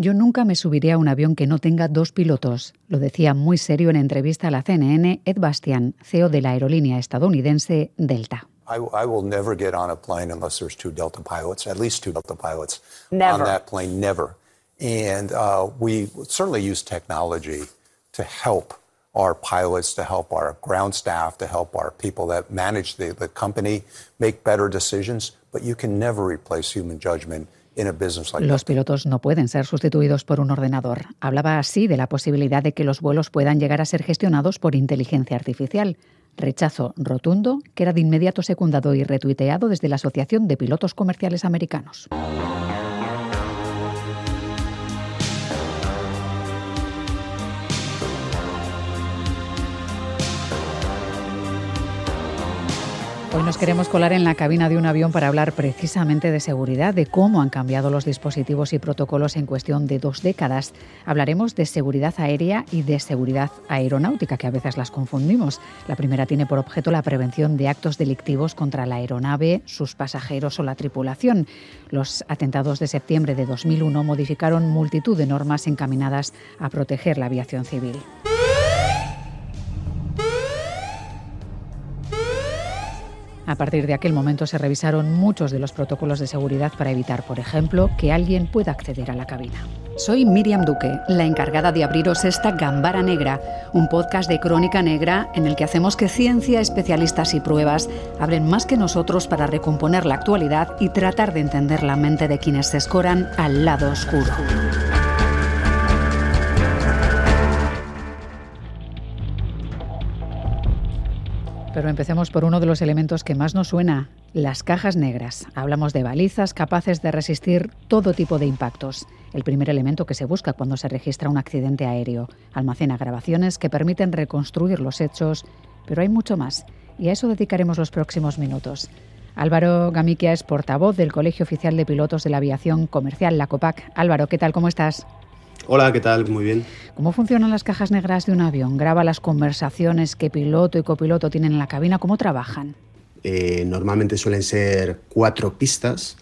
Yo nunca me subiré a un avión que no tenga dos pilotos. Lo decía muy serio en entrevista a la CNN Ed Bastian, CEO de la aerolínea estadounidense Delta. I, I, will never get on a plane unless there's two Delta pilots, at least two Delta pilots never. on that plane. Never. And uh, we certainly use technology to help our pilots, to help our ground staff, to help our people that manage the, the company make better decisions. But you can never replace human judgment Los pilotos no pueden ser sustituidos por un ordenador. Hablaba así de la posibilidad de que los vuelos puedan llegar a ser gestionados por inteligencia artificial. Rechazo rotundo que era de inmediato secundado y retuiteado desde la Asociación de Pilotos Comerciales Americanos. Hoy nos queremos colar en la cabina de un avión para hablar precisamente de seguridad, de cómo han cambiado los dispositivos y protocolos en cuestión de dos décadas. Hablaremos de seguridad aérea y de seguridad aeronáutica, que a veces las confundimos. La primera tiene por objeto la prevención de actos delictivos contra la aeronave, sus pasajeros o la tripulación. Los atentados de septiembre de 2001 modificaron multitud de normas encaminadas a proteger la aviación civil. A partir de aquel momento se revisaron muchos de los protocolos de seguridad para evitar, por ejemplo, que alguien pueda acceder a la cabina. Soy Miriam Duque, la encargada de abriros esta Gambara Negra, un podcast de crónica negra en el que hacemos que ciencia, especialistas y pruebas abren más que nosotros para recomponer la actualidad y tratar de entender la mente de quienes se escoran al lado oscuro. Pero empecemos por uno de los elementos que más nos suena, las cajas negras. Hablamos de balizas capaces de resistir todo tipo de impactos. El primer elemento que se busca cuando se registra un accidente aéreo. Almacena grabaciones que permiten reconstruir los hechos, pero hay mucho más, y a eso dedicaremos los próximos minutos. Álvaro Gamiquia es portavoz del Colegio Oficial de Pilotos de la Aviación Comercial, la COPAC. Álvaro, ¿qué tal? ¿Cómo estás? Hola, ¿qué tal? Muy bien. ¿Cómo funcionan las cajas negras de un avión? ¿Graba las conversaciones que piloto y copiloto tienen en la cabina? ¿Cómo trabajan? Eh, normalmente suelen ser cuatro pistas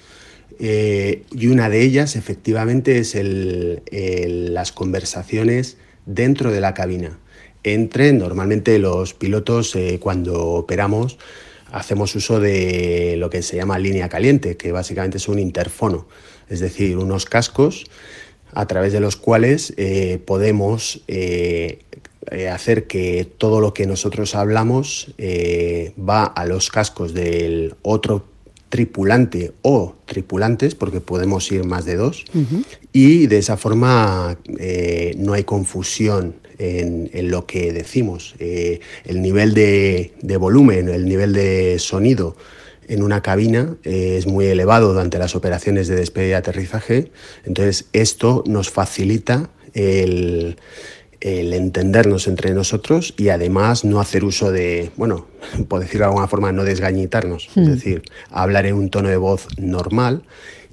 eh, y una de ellas efectivamente es las conversaciones dentro de la cabina. Entre normalmente los pilotos eh, cuando operamos hacemos uso de lo que se llama línea caliente, que básicamente es un interfono, es decir, unos cascos a través de los cuales eh, podemos eh, eh, hacer que todo lo que nosotros hablamos va a los cascos del otro tripulante o tripulantes, porque podemos ir más de dos, y de esa forma no hay confusión en, lo que decimos. el nivel de, de volumen, el nivel de sonido en una cabina eh, es muy elevado durante las operaciones de despegue y aterrizaje, entonces esto nos facilita el, entendernos entre nosotros y además no hacer uso de, bueno, por decirlo de alguna forma, no desgañitarnos, es hmm. decir, hablar en un tono de voz normal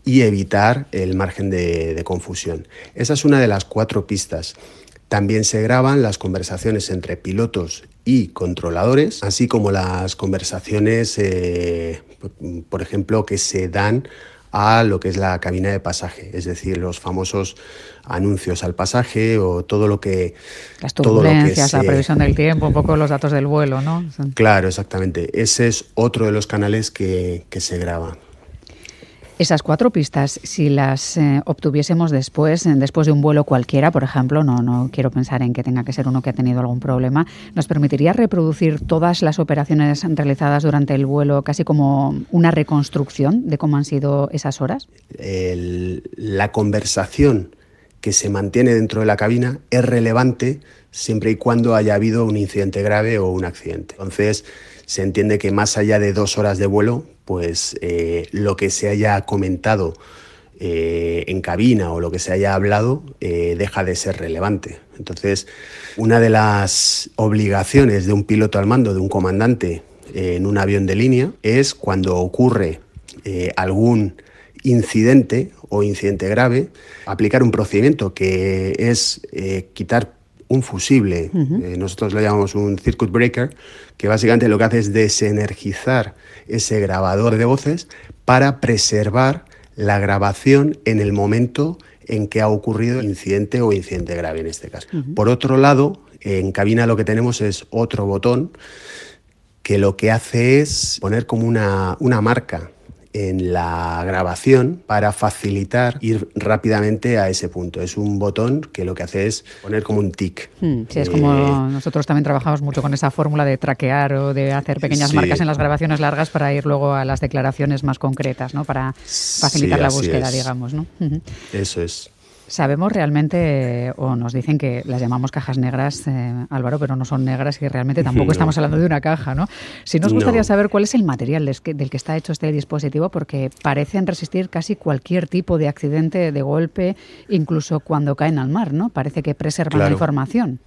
y evitar el margen de confusión. Esa es una de las cuatro pistas. También se graban las conversaciones entre pilotos y controladores, así como las conversaciones, eh, por ejemplo, que se dan a lo que es la cabina de pasaje, es decir, los famosos anuncios al pasaje o todo lo que... Las turbulencias, la previsión del tiempo, un poco los datos del vuelo, ¿no? Claro, exactamente. Ese es otro de los canales que, que se graban. Esas cuatro pistas, si las eh, obtuviésemos después, después de un vuelo cualquiera, por ejemplo, no, no quiero pensar en que tenga que ser uno que ha tenido algún problema, ¿nos permitiría reproducir todas las operaciones realizadas durante el vuelo, casi como una reconstrucción de cómo han sido esas horas? la conversación que se mantiene dentro de la cabina es relevante siempre y cuando haya habido un incidente grave o un accidente. Entonces, se entiende que más allá de dos horas de vuelo, pues eh, lo que se haya comentado eh, en cabina o lo que se haya hablado eh, deja de ser relevante. Entonces, una de las obligaciones de un piloto al mando, de un comandante en un avión de línea, es cuando ocurre algún incidente o incidente grave, aplicar un procedimiento que es quitar un fusible, nosotros lo llamamos un circuit breaker, que básicamente lo que hace es desenergizar ese grabador de voces para preservar la grabación en el momento en que ha ocurrido incidente o incidente grave en este caso. Por otro lado, en cabina lo que tenemos es otro botón que lo que hace es poner como una, una marca en la grabación para facilitar ir rápidamente a ese punto. Es un botón que lo que hace es poner como un tic. Hmm, sí, es como eh, nosotros también trabajamos mucho con esa fórmula de traquear o de hacer pequeñas marcas en las grabaciones largas para ir luego a las declaraciones más concretas, ¿no? Para facilitar la búsqueda, digamos, ¿no? Eso es. Sabemos realmente, o nos dicen que las llamamos cajas negras, eh, Álvaro, pero no son negras y realmente tampoco estamos hablando de una caja, ¿no? Si nos gustaría saber cuál es el material del que, está hecho este dispositivo, porque parecen resistir casi cualquier tipo de accidente, de golpe, incluso cuando caen al mar, ¿no? Parece que preservan la información.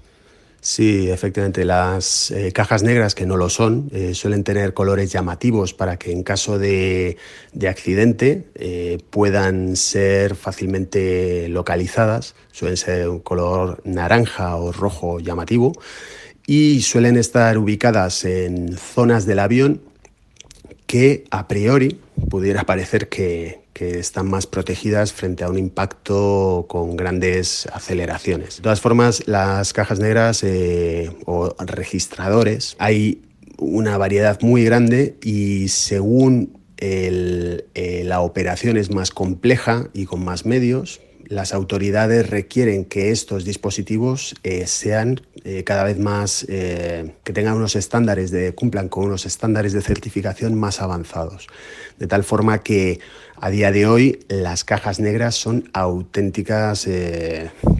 Sí, efectivamente, las eh, cajas negras que no lo son eh, suelen tener colores llamativos para que en caso de, accidente eh, puedan ser fácilmente localizadas. Suelen ser un color naranja o rojo llamativo y suelen estar ubicadas en zonas del avión que a priori pudiera parecer que, están más protegidas frente a un impacto con grandes aceleraciones. De todas formas, las cajas negras eh, o registradores, hay una variedad muy grande y según eh, la operación es más compleja y con más medios, las autoridades requieren que estos dispositivos eh, sean cada vez más, que tengan unos estándares de, cumplan con unos estándares de certificación más avanzados. De tal forma que a día de hoy las cajas negras son auténticas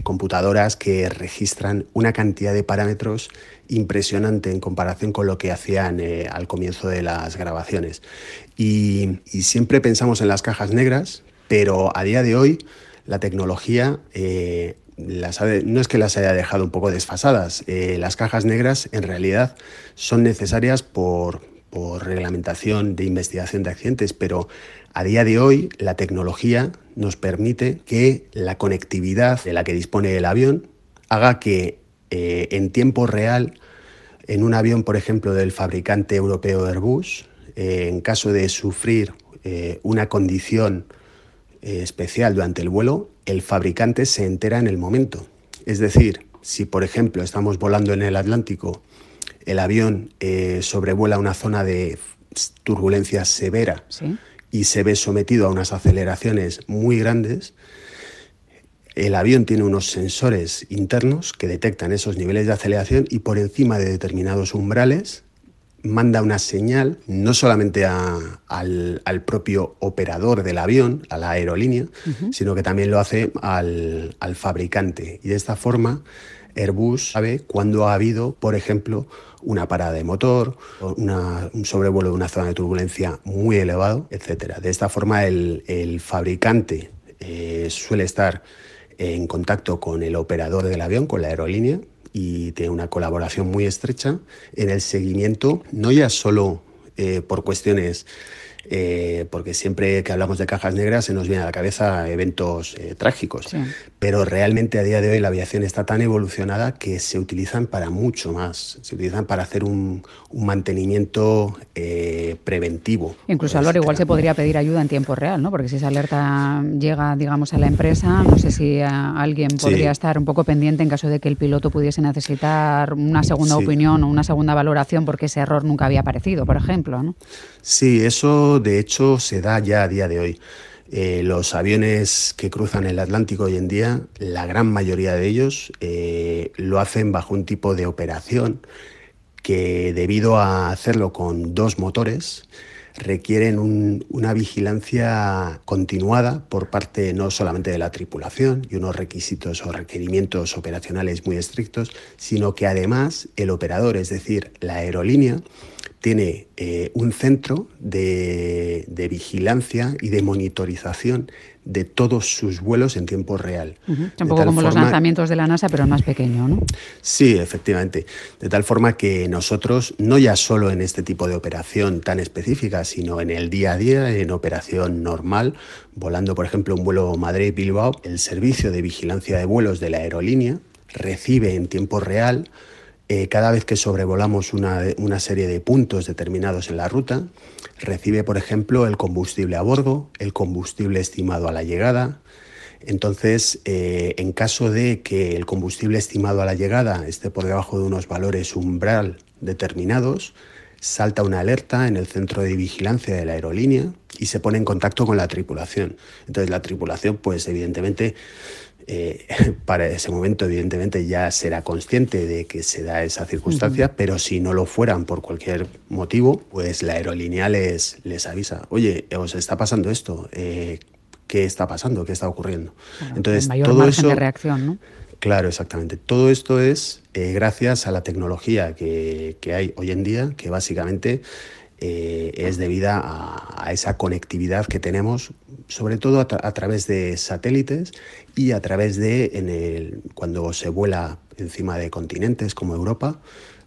computadoras que registran una cantidad de parámetros impresionante en comparación con lo que hacían al comienzo de las grabaciones. y siempre pensamos en las cajas negras, pero a día de hoy la tecnología eh, no es que las haya dejado un poco desfasadas. Eh, las cajas negras en realidad son necesarias por, reglamentación de investigación de accidentes, pero a día de hoy la tecnología nos permite que la conectividad de la que dispone el avión haga que eh, en tiempo real, en un avión, por ejemplo, del fabricante europeo Airbus, en caso de sufrir una condición eh, especial durante el vuelo, el fabricante se entera en el momento. Es decir, si por ejemplo estamos volando en el Atlántico, el avión eh, sobrevuela una zona de turbulencia severa y se ve sometido a unas aceleraciones muy grandes, el avión tiene unos sensores internos que detectan esos niveles de aceleración y por encima de determinados umbrales manda una señal no solamente al, propio operador del avión, a la aerolínea, sino que también lo hace al, fabricante. Y de esta forma, Airbus sabe cuándo ha habido, por ejemplo, una parada de motor, un sobrevuelo de una zona de turbulencia muy elevado, etc. De esta forma, el, fabricante eh, suele estar en contacto con el operador del avión, con la aerolínea, y tiene una colaboración muy estrecha en el seguimiento, no ya solo eh, por cuestiones eh, porque siempre que hablamos de cajas negras se nos viene a la cabeza eventos eh, trágicos, pero realmente a día de hoy la aviación está tan evolucionada que se utilizan para mucho más, se utilizan para hacer un, mantenimiento eh, preventivo. Incluso, Álvaro, igual se podría pedir ayuda en tiempo real, ¿no? porque si esa alerta llega, digamos, a la empresa, no sé si alguien podría estar un poco pendiente en caso de que el piloto pudiese necesitar una segunda opinión o una segunda valoración porque ese error nunca había aparecido, por ejemplo. ¿no? Sí, eso de hecho se da ya a día de hoy. Eh, los aviones que cruzan el Atlántico hoy en día, la gran mayoría de ellos eh, lo hacen bajo un tipo de operación que debido a hacerlo con dos motores, requieren una vigilancia continuada por parte no solamente de la tripulación y unos requisitos o requerimientos operacionales muy estrictos, sino que además el operador, es decir, la aerolínea, tiene eh, un centro de, vigilancia y de monitorización de todos sus vuelos en tiempo real. Un poco como los lanzamientos de la NASA, pero más pequeño, ¿no? Sí, efectivamente. De tal forma que nosotros, no ya solo en este tipo de operación tan específica, sino en el día a día, en operación normal, volando, por ejemplo, un vuelo Madrid-Bilbao, el servicio de vigilancia de vuelos de la aerolínea recibe en tiempo real eh, cada vez que sobrevolamos una, una, serie de puntos determinados en la ruta, recibe, por ejemplo, el combustible a bordo, el combustible estimado a la llegada, Entonces, eh, en caso de que el combustible estimado a la llegada esté por debajo de unos valores umbral determinados, salta una alerta en el centro de vigilancia de la aerolínea y se pone en contacto con la tripulación. Entonces la tripulación, pues evidentemente, eh, para ese momento, evidentemente, ya será consciente de que se da esa circunstancia, pero si no lo fueran por cualquier motivo, pues la aerolínea les, les avisa, oye, os está pasando esto, eh, ¿qué está pasando? ¿Qué está ocurriendo? Entonces, mayor todo margen eso, de reacción, ¿no? Claro, exactamente. Todo esto es eh, gracias a la tecnología que, hay hoy en día, que básicamente eh, es debida a, esa conectividad que tenemos, sobre todo a, través de satélites y a través de, en cuando se vuela encima de continentes como Europa,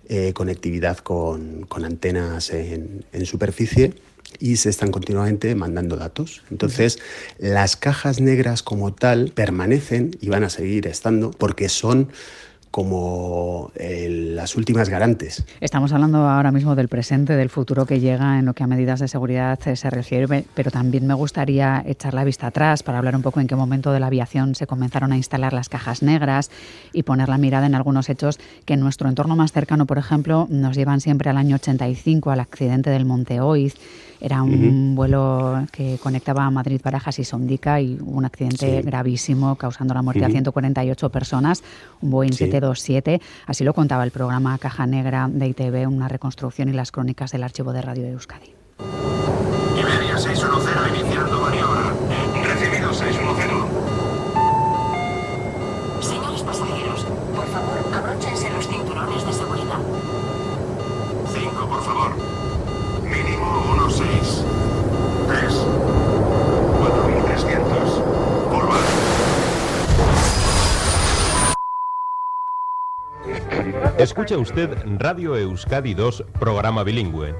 eh, conectividad con, antenas en superficie y se están continuamente mandando datos. Entonces, las cajas negras como tal permanecen y van a seguir estando porque son como las últimas garantes. Estamos hablando ahora mismo del presente, del futuro que llega en lo que a medidas de seguridad se refiere, pero también me gustaría echar la vista atrás para hablar un poco en qué momento de la aviación se comenzaron a instalar las cajas negras y poner la mirada en algunos hechos que en nuestro entorno más cercano, por ejemplo, nos llevan siempre al año 85, al accidente del Monte Oiz era un vuelo que conectaba a Madrid, Barajas y Sondica y un accidente gravísimo causando la muerte de 148 personas, un Boeing 727. Así lo contaba el programa Caja Negra de ITV, una reconstrucción y las crónicas del archivo de Radio de Euskadi. Iberia 610 Escucha usted Radio Euskadi 2, programa bilingüe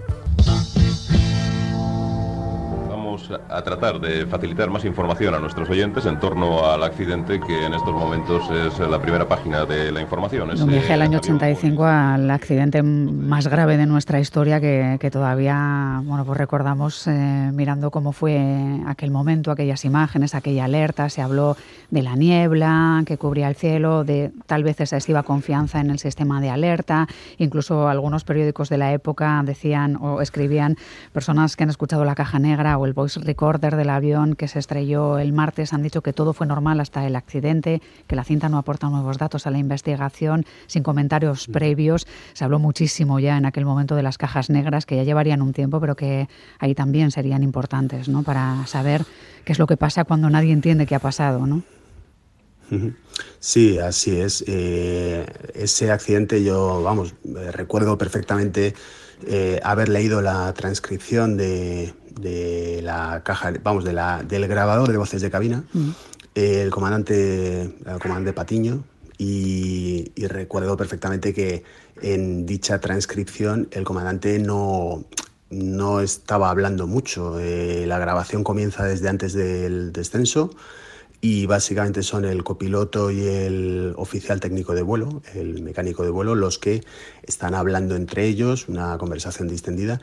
a tratar de facilitar más información a nuestros oyentes en torno al accidente que en estos momentos es la primera página de la información. Un viaje al año 85 al accidente más grave de nuestra historia que, todavía bueno, pues recordamos eh, mirando cómo fue aquel momento, aquellas imágenes, aquella alerta. Se habló de la niebla que cubría el cielo, de tal vez excesiva confianza en el sistema de alerta. Incluso algunos periódicos de la época decían o escribían personas que han escuchado la caja negra o el voice recorder del avión que se estrelló el martes han dicho que todo fue normal hasta el accidente, que la cinta no aporta nuevos datos a la investigación, sin comentarios previos. Se habló muchísimo ya en aquel momento de las cajas negras, que ya llevarían un tiempo, pero que ahí también serían importantes, ¿no? Para saber qué es lo que pasa cuando nadie entiende qué ha pasado, ¿no? Sí, así es. Eh, ese accidente yo, vamos, eh, recuerdo perfectamente eh, haber leído la transcripción de, de la caja, vamos, de la, del grabador de voces de cabina, mm. el comandante, el comandante Patiño, y, recuerdo perfectamente que en dicha transcripción el comandante no, no estaba hablando mucho. Eh, la grabación comienza desde antes del descenso y básicamente son el copiloto y el oficial técnico de vuelo, el mecánico de vuelo, los que están hablando entre ellos, una conversación distendida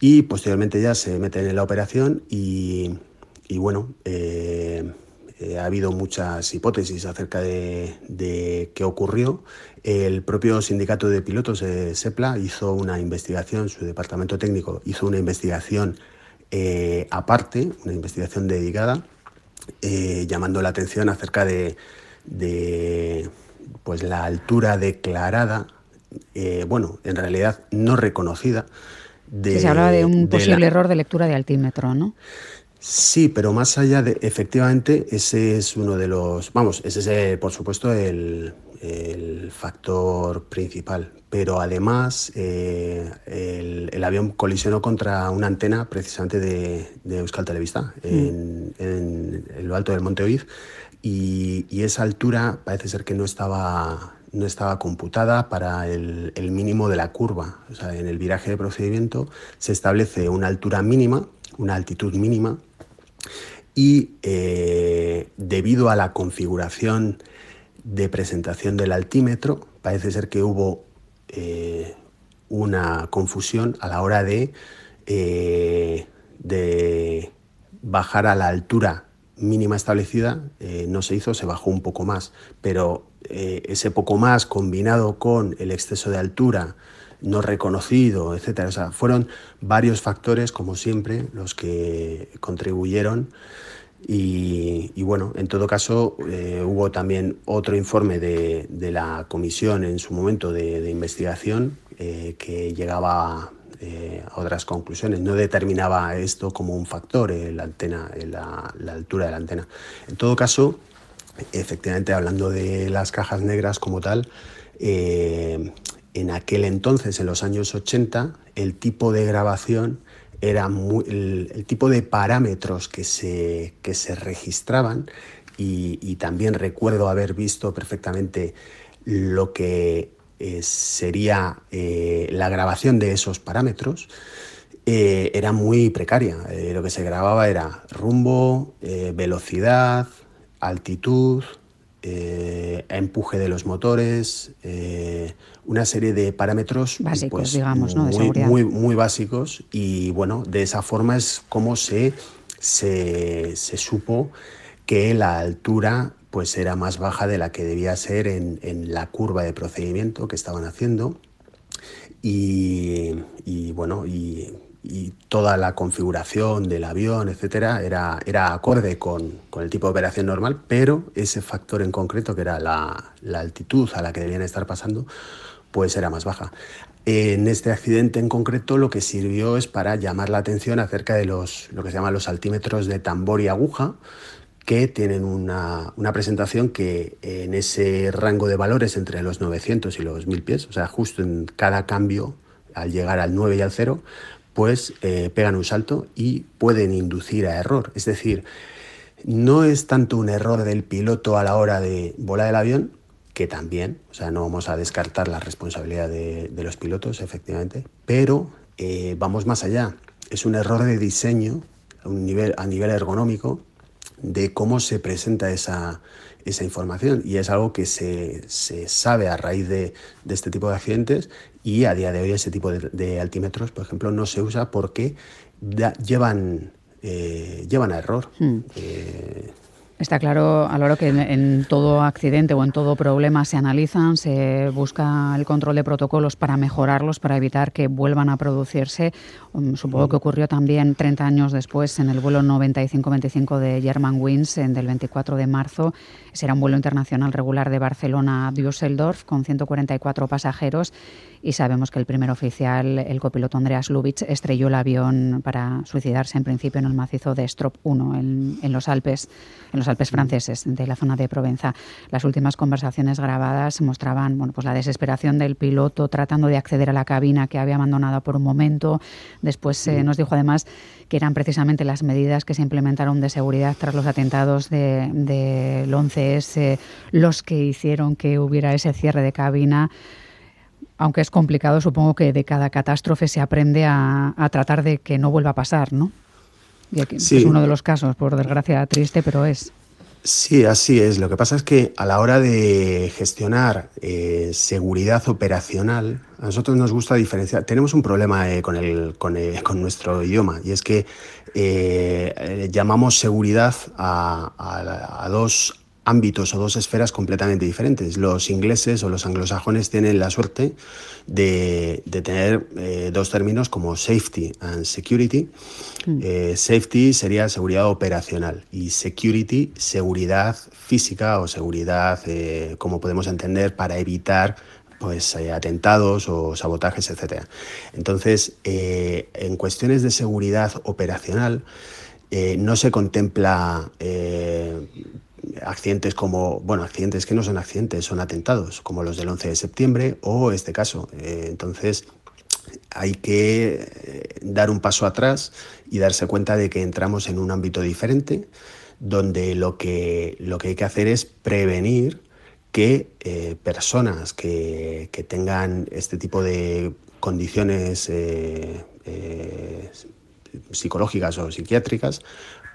y posteriormente ya se meten en la operación y, bueno, eh, eh, ha habido muchas hipótesis acerca de, qué ocurrió. El propio sindicato de pilotos de SEPLA hizo una investigación, su departamento técnico hizo una investigación eh, aparte, una investigación dedicada, llamando la atención acerca de, pues la altura declarada, bueno, en realidad no reconocida, se hablaba de un posible error de lectura de altímetro, ¿no? Sí, pero más allá de, efectivamente, ese es uno de los, vamos, ese es por supuesto el, factor principal, pero además eh, el, avión colisionó contra una antena precisamente de, Euskal Televista mm. en, en, lo alto del Monte Oiz y, y esa altura parece ser que no estaba no estaba computada para el, mínimo de la curva. O sea, en el viraje de procedimiento se establece una altura mínima, una altitud mínima, y eh, debido a la configuración de presentación del altímetro, parece ser que hubo eh, una confusión a la hora de, eh, de bajar a la altura mínima establecida. No se hizo, se bajó un poco más, pero ese poco más combinado con el exceso de altura no reconocido, etcétera, o sea, fueron varios factores, como siempre, los que contribuyeron y, bueno, en todo caso, eh, hubo también otro informe de, de, la comisión en su momento de, investigación que llegaba eh, a otras conclusiones. No determinaba esto como un factor, eh, la, antena, eh, la, altura de la antena. En todo caso, efectivamente, hablando de las cajas negras como tal, en aquel entonces, en los años 80, el tipo de grabación era muy, el, tipo de parámetros que se, que se registraban y, también recuerdo haber visto perfectamente lo que eh, sería eh, la grabación de esos parámetros, eh, era muy precaria. Lo que se grababa era rumbo, velocidad, altitud, empuje de los motores, una serie de parámetros básicos, pues, digamos, ¿no? muy, muy, muy, básicos y bueno, de esa forma es como se, se, se supo que la altura pues era más baja de la que debía ser en, en la curva de procedimiento que estaban haciendo. Y, y bueno, y, y, toda la configuración del avión, etcétera, era, era acorde con, con, el tipo de operación normal, pero ese factor en concreto, que era la, la altitud a la que debían estar pasando, pues era más baja. En este accidente en concreto lo que sirvió es para llamar la atención acerca de los, lo que se llaman los altímetros de tambor y aguja, que tienen una, una, presentación que en ese rango de valores entre los 900 y los 1000 pies, o sea, justo en cada cambio, al llegar al 9 y al 0, pues pegan un salto y pueden inducir a error. Es decir, no es tanto un error del piloto a la hora de volar el avión, que también, o sea, no vamos a descartar la responsabilidad de, los pilotos, efectivamente, pero eh, vamos más allá. Es un error de diseño a, nivel, a nivel ergonómico de cómo se presenta esa, esa información y es algo que se, se sabe a raíz de, este tipo de accidentes y a día de hoy ese tipo de, de altímetros, por ejemplo, no se usa porque da, llevan, eh, llevan a error. Hmm. Eh, Está claro, Álvaro, que en, en, todo accidente o en todo problema se analizan, se busca el control de protocolos para mejorarlos, para evitar que vuelvan a producirse. Um, supongo que ocurrió también 30 años después en el vuelo 95-25 de Germanwings del 24 de marzo. Será un vuelo internacional regular de Barcelona a Düsseldorf con 144 pasajeros y sabemos que el primer oficial, el copiloto Andreas Lubitsch, estrelló el avión para suicidarse en principio en el macizo de Strop 1 en, en los Alpes, en los Alpes franceses de la zona de Provenza. Las últimas conversaciones grabadas mostraban bueno, pues la desesperación del piloto tratando de acceder a la cabina que había abandonado por un momento. Después eh, nos dijo además que eran precisamente las medidas que se implementaron de seguridad tras los atentados del de, de 11S los que hicieron que hubiera ese cierre de cabina aunque es complicado, supongo que de cada catástrofe se aprende a, a tratar de que no vuelva a pasar, ¿no? Y aquí, sí. Es uno de los casos, por desgracia triste, pero es. Sí, así es. Lo que pasa es que a la hora de gestionar eh, seguridad operacional, a nosotros nos gusta diferenciar. Tenemos un problema eh, con, el, con, el, con, nuestro idioma y es que eh, llamamos seguridad a, a, a dos ámbitos o dos esferas completamente diferentes. Los ingleses o los anglosajones tienen la suerte de, de tener eh, dos términos como safety and security. Mm. Eh, safety sería seguridad operacional y security, seguridad física o seguridad, eh, como podemos entender, para evitar pues atentados o sabotajes, etc. Entonces, en cuestiones de seguridad operacional, eh, no se contempla accidentes como, bueno, accidentes que no son accidentes, son atentados, como los del 11 de septiembre o este caso. Eh, entonces, hay que eh, dar un paso atrás y darse cuenta de que entramos en un ámbito diferente, donde lo que, lo que hay que hacer es prevenir que eh, personas que, que, tengan este tipo de condiciones psicológicas o psiquiátricas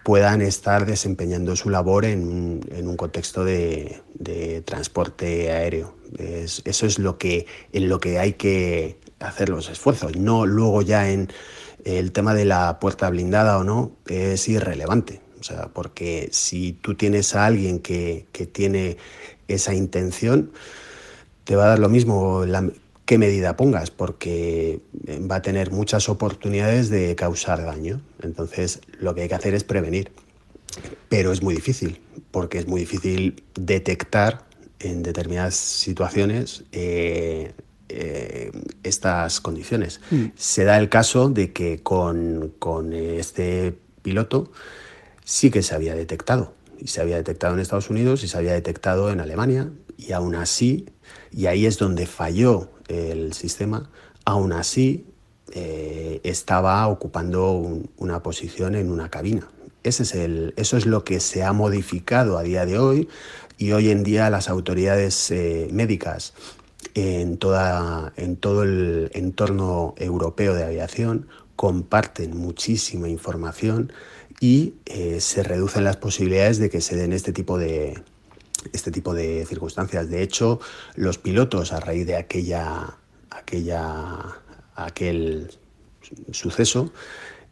puedan estar desempeñando su labor en, en un contexto de, de transporte aéreo. Es, eso es lo que, en lo que hay que hacer los esfuerzos, no luego ya en el tema de la puerta blindada o no, es irrelevante. O sea, porque si tú tienes a alguien que, que tiene esa intención, te va a dar lo mismo qué medida pongas, porque va a tener muchas oportunidades de causar daño. Entonces, lo que hay que hacer es prevenir. Pero es muy difícil, porque es muy difícil detectar en determinadas situaciones eh, eh, estas condiciones. Mm. Se da el caso de que con, con este piloto sí que se había detectado. Y se había detectado en Estados Unidos y se había detectado en Alemania. Y aún así, y ahí es donde falló el sistema, aún así eh, estaba ocupando una posición en una cabina. Eso es lo que se ha modificado a día de hoy y hoy en día las autoridades eh, médicas en todo el entorno europeo de aviación comparten muchísima información y eh, se reducen las posibilidades de que se den este tipo de, este tipo de circunstancias. De hecho, los pilotos, a raíz de aquella, aquella, aquel suceso,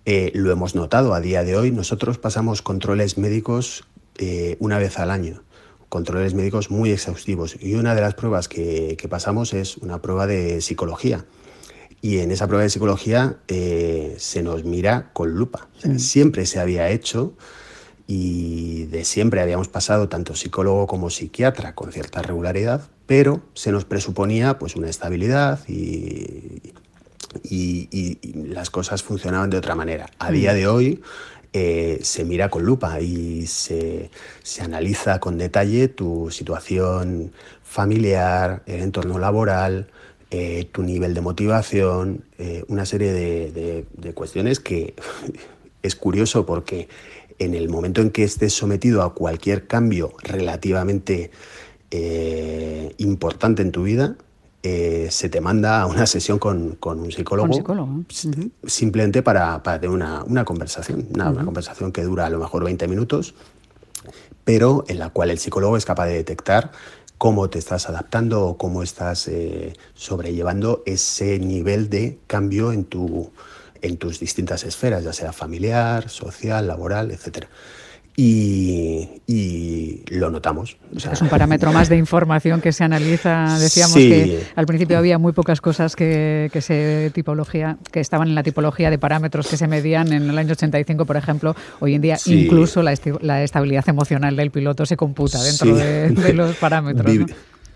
eh, lo hemos notado a día de hoy. Nosotros pasamos controles médicos eh, una vez al año, controles médicos muy exhaustivos. Y una de las pruebas que, pasamos es una prueba de psicología. Y en esa prueba de psicología eh, se nos mira con lupa. Mm. Siempre se había hecho y de siempre habíamos pasado tanto psicólogo como psiquiatra con cierta regularidad, pero se nos presuponía pues una estabilidad y, y, las cosas funcionaban de otra manera. A mm. día de hoy eh, se mira con lupa y se, se, analiza con detalle tu situación familiar, el entorno laboral, eh, tu nivel de motivación, eh, una serie de, de cuestiones que es curioso porque en el momento en que estés sometido a cualquier cambio relativamente eh, importante en tu vida, eh, se te manda a una sesión con, un psicólogo, simplemente para, para tener una, conversación, una, conversación que dura a lo mejor 20 minutos, pero en la cual el psicólogo es capaz de detectar cómo te estás adaptando o cómo estás eh, sobrellevando ese nivel de cambio en tu, en tus distintas esferas, ya sea familiar, social, laboral, etc. Y, lo notamos. es un parámetro más de información que se analiza. Decíamos que al principio había muy pocas cosas que, se tipología, que estaban en la tipología de parámetros que se medían en el año 85, por ejemplo. Hoy en día incluso la, estabilidad emocional del piloto se computa dentro de, los parámetros.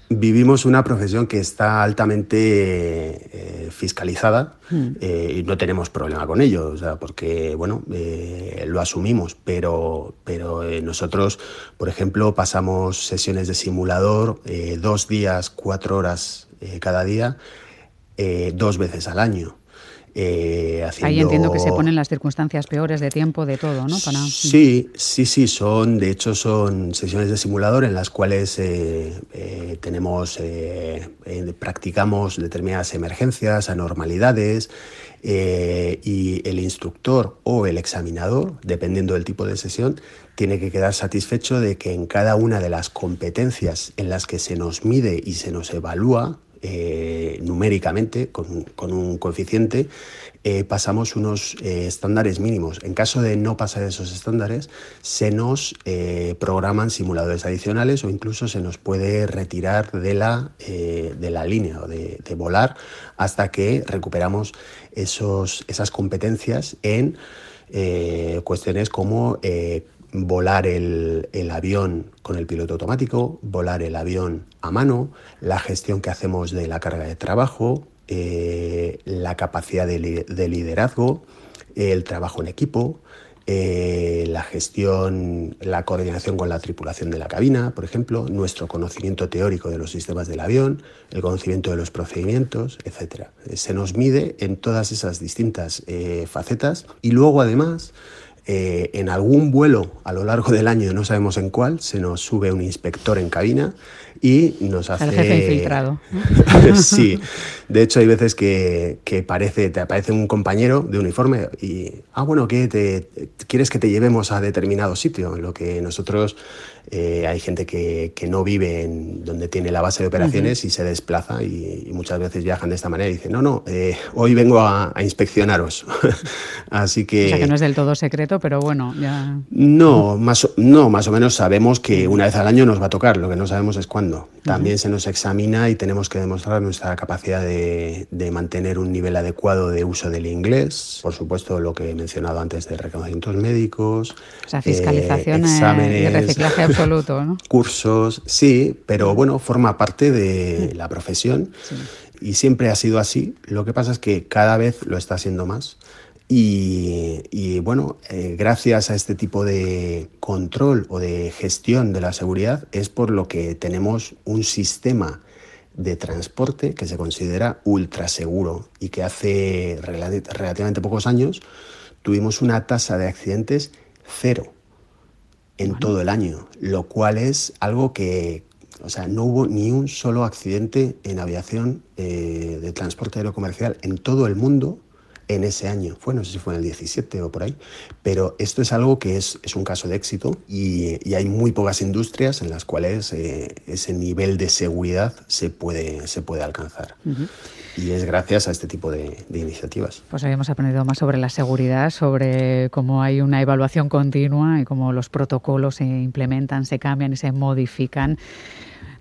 Vivimos una profesión que está altamente eh, fiscalizada hmm. eh, y no tenemos problema con ello, o sea, porque bueno, eh, lo asumimos, pero, pero nosotros, por ejemplo, pasamos sesiones de simulador dos días, cuatro horas cada día, dos veces al año. Eh, Ahí entiendo que se ponen las circunstancias peores de tiempo, de todo, ¿no? Sí, sí, sí, son, de hecho son sesiones de simulador en las cuales eh, eh, tenemos, practicamos determinadas emergencias, anormalidades, y el instructor o el examinador, dependiendo del tipo de sesión, tiene que quedar satisfecho de que en cada una de las competencias en las que se nos mide y se nos evalúa, eh, numéricamente, con, un coeficiente, eh, pasamos unos eh, estándares mínimos. En caso de no pasar esos estándares, se nos programan simuladores adicionales o incluso se nos puede retirar de la, de la línea o de, de, volar hasta que recuperamos esos, esas competencias en cuestiones como volar el, avión con el piloto automático, volar el avión a mano, la gestión que hacemos de la carga de trabajo, eh, la capacidad de, liderazgo, el trabajo en equipo, eh, la gestión, la coordinación con la tripulación de la cabina, por ejemplo, nuestro conocimiento teórico de los sistemas del avión, el conocimiento de los procedimientos, etc. Se nos mide en todas esas distintas eh, facetas y luego además eh, en algún vuelo a lo largo del año, no sabemos en cuál, se nos sube un inspector en cabina y nos hace... El jefe infiltrado. sí, de hecho hay veces que, que, parece, te aparece un compañero de uniforme y, ah, bueno, ¿qué te, ¿quieres que te llevemos a determinado sitio? Lo que nosotros eh, hay gente que, que, no vive en donde tiene la base de operaciones y se desplaza y, muchas veces viajan de esta manera y dicen, no, no, eh, hoy vengo a, a inspeccionaros. Así que... O sea que no es del todo secreto, pero bueno, ya... No más, no, más o menos sabemos que una vez al año nos va a tocar, lo que no sabemos es cuándo. También se nos examina y tenemos que demostrar nuestra capacidad de, de, mantener un nivel adecuado de uso del inglés, por supuesto lo que he mencionado antes de reconocimientos médicos, o sea, fiscalización eh, exámenes, y reciclaje absoluto, ¿no? Cursos, sí, pero bueno, forma parte de la profesión sí. y siempre ha sido así. Lo que pasa es que cada vez lo está siendo más. Y, y, bueno, eh, gracias a este tipo de control o de gestión de la seguridad es por lo que tenemos un sistema de transporte que se considera ultra seguro y que hace relativamente pocos años tuvimos una tasa de accidentes cero en bueno. todo el año, lo cual es algo que, o sea, no hubo ni un solo accidente en aviación eh, de transporte aéreo comercial en todo el mundo en ese año. Fue, no sé si fue en el 17 o por ahí, pero esto es algo que es, es un caso de éxito y, y, hay muy pocas industrias en las cuales eh, ese nivel de seguridad se puede, se puede alcanzar. Uh -huh. Y es gracias a este tipo de, de, iniciativas. Pues habíamos aprendido más sobre la seguridad, sobre cómo hay una evaluación continua y cómo los protocolos se implementan, se cambian y se modifican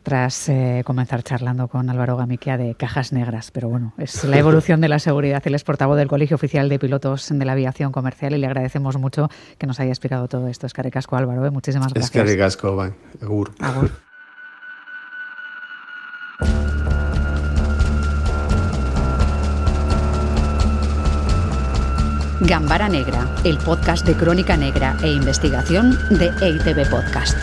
tras eh, comenzar charlando con Álvaro Gamiquia de Cajas Negras. Pero bueno, es la evolución de la seguridad. Él es portavoz del Colegio Oficial de Pilotos de la Aviación Comercial y le agradecemos mucho que nos haya explicado todo esto. Es que ricasco, Álvaro. ¿eh? Muchísimas gracias. Es que ricasco, Agur. Agur. Gambara Negra, el podcast de crónica negra e investigación de EITB Podcast.